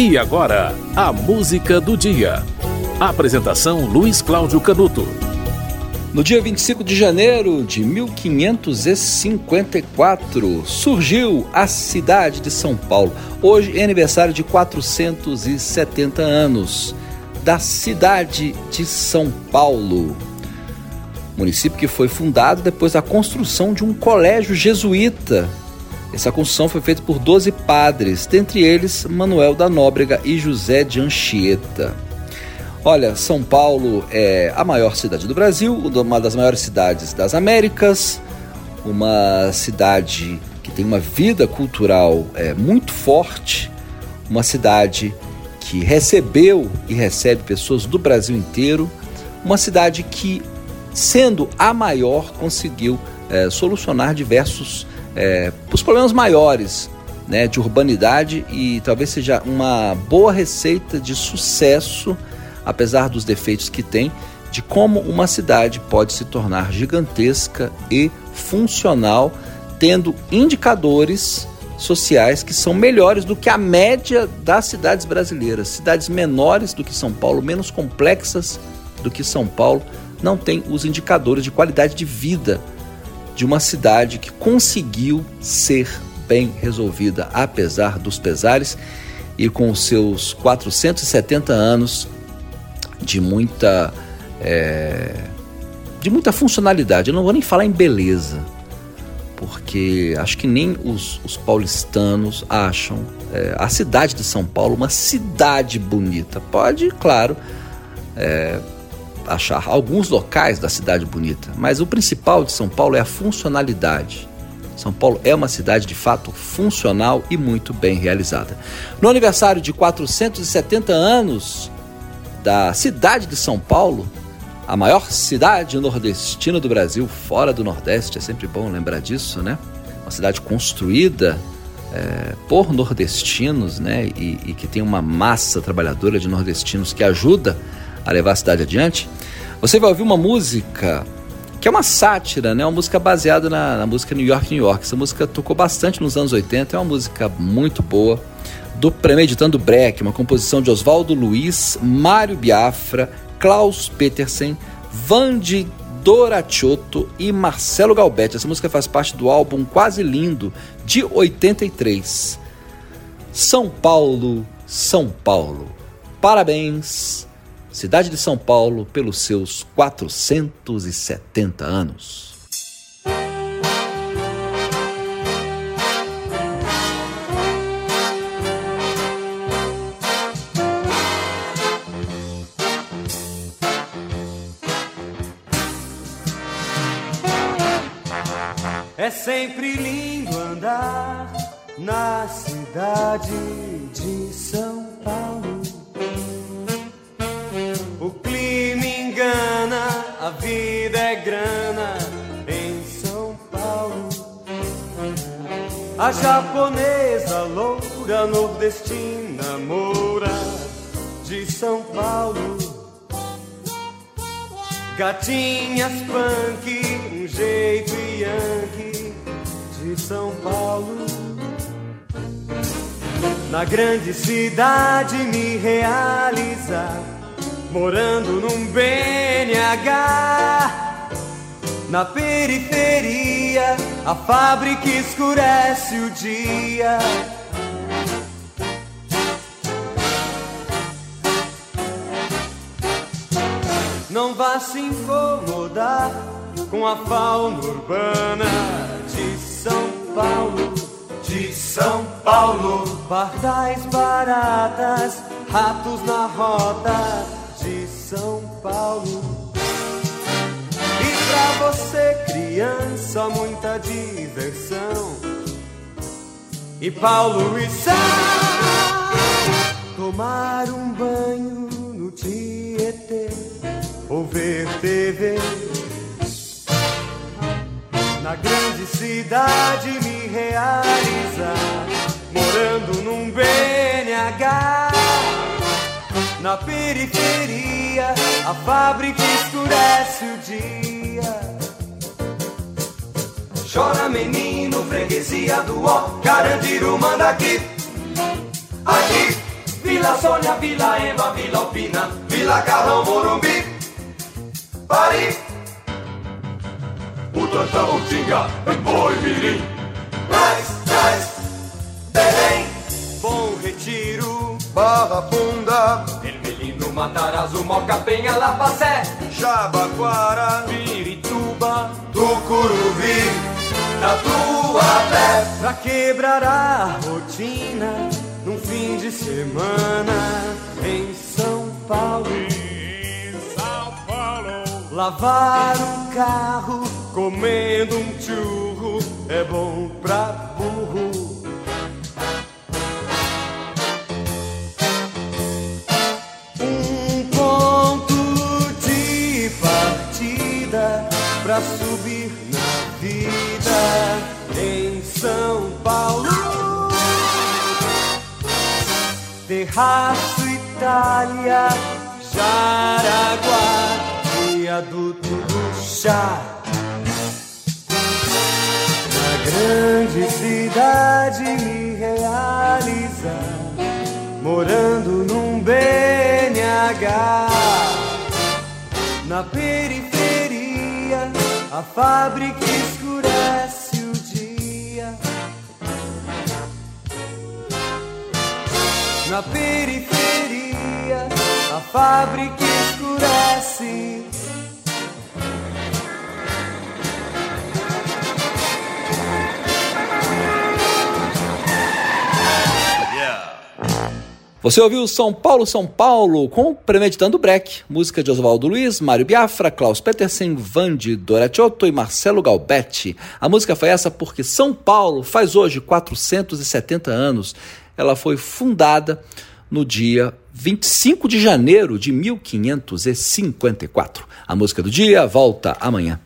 E agora, a música do dia. Apresentação Luiz Cláudio Canuto. No dia 25 de janeiro de 1554, surgiu a cidade de São Paulo. Hoje é aniversário de 470 anos da cidade de São Paulo. Município que foi fundado depois da construção de um colégio jesuíta essa construção foi feita por 12 padres, dentre eles Manuel da Nóbrega e José de Anchieta. Olha, São Paulo é a maior cidade do Brasil, uma das maiores cidades das Américas, uma cidade que tem uma vida cultural é, muito forte, uma cidade que recebeu e recebe pessoas do Brasil inteiro, uma cidade que, sendo a maior, conseguiu é, solucionar diversos é, os problemas maiores né, de urbanidade e talvez seja uma boa receita de sucesso, apesar dos defeitos que tem, de como uma cidade pode se tornar gigantesca e funcional, tendo indicadores sociais que são melhores do que a média das cidades brasileiras. Cidades menores do que São Paulo, menos complexas do que São Paulo, não têm os indicadores de qualidade de vida de uma cidade que conseguiu ser bem resolvida, apesar dos pesares, e com seus 470 anos de muita. É, de muita funcionalidade. Eu não vou nem falar em beleza, porque acho que nem os, os paulistanos acham é, a cidade de São Paulo uma cidade bonita. Pode, claro, é, achar alguns locais da cidade bonita, mas o principal de São Paulo é a funcionalidade. São Paulo é uma cidade de fato funcional e muito bem realizada. No aniversário de 470 anos da cidade de São Paulo, a maior cidade nordestina do Brasil, fora do Nordeste, é sempre bom lembrar disso, né? Uma cidade construída é, por nordestinos, né? E, e que tem uma massa trabalhadora de nordestinos que ajuda a levar a cidade adiante. Você vai ouvir uma música que é uma sátira, né? Uma música baseada na, na, música New York, New York. Essa música tocou bastante nos anos 80, é uma música muito boa. Do Premeditando Breck, uma composição de Oswaldo Luiz, Mário Biafra, Klaus Petersen, Vande Doracciotto e Marcelo Galbetti. Essa música faz parte do álbum Quase Lindo, de 83. São Paulo, São Paulo. Parabéns cidade de São Paulo, pelos seus 470 anos. É sempre lindo andar na cidade de São A vida é grana em São Paulo. A japonesa loura nordestina moura de São Paulo. Gatinhas punk, um jeito yankee de São Paulo. Na grande cidade me realizar morando num BNH. Na periferia, a fábrica escurece o dia. Não vá se incomodar com a fauna urbana de São Paulo. De São Paulo, pardais baratas, ratos na rota são Paulo. E pra você, criança, muita diversão. E Paulo e Sá tomar um banho no Tietê ou ver TV. Na grande cidade me realizar, morando num BNH. Na periferia, a fábrica escurece o dia. Chora menino, freguesia do ó, Carandiru manda aqui, aqui. Vila Sônia, Vila Ema, Vila Alpina, Vila Carrão, Morumbi, Paris, Butantã, Utinga, Boi, Mirim, Traz, Matarazzo, Moca, Penha, Lapacé, Jabaquara, Pirituba, Tucuruvi, Tatuapé, pra quebrar a rotina num fim de semana em São Paulo. São Paulo. Lavar um carro comendo um churro é bom pra burro. Terraço Itália, Jaraguá, viaduto do chá. Na grande cidade me realizar, morando num BNH. Na periferia, a fábrica Na periferia, a fábrica escurece. Você ouviu São Paulo, São Paulo com Premeditando Breck, música de Oswaldo Luiz, Mário Biafra, Klaus Petersen, Vande Doratiotto e Marcelo Galbetti. A música foi essa porque São Paulo faz hoje 470 anos. Ela foi fundada no dia 25 de janeiro de 1554. A música do dia volta amanhã.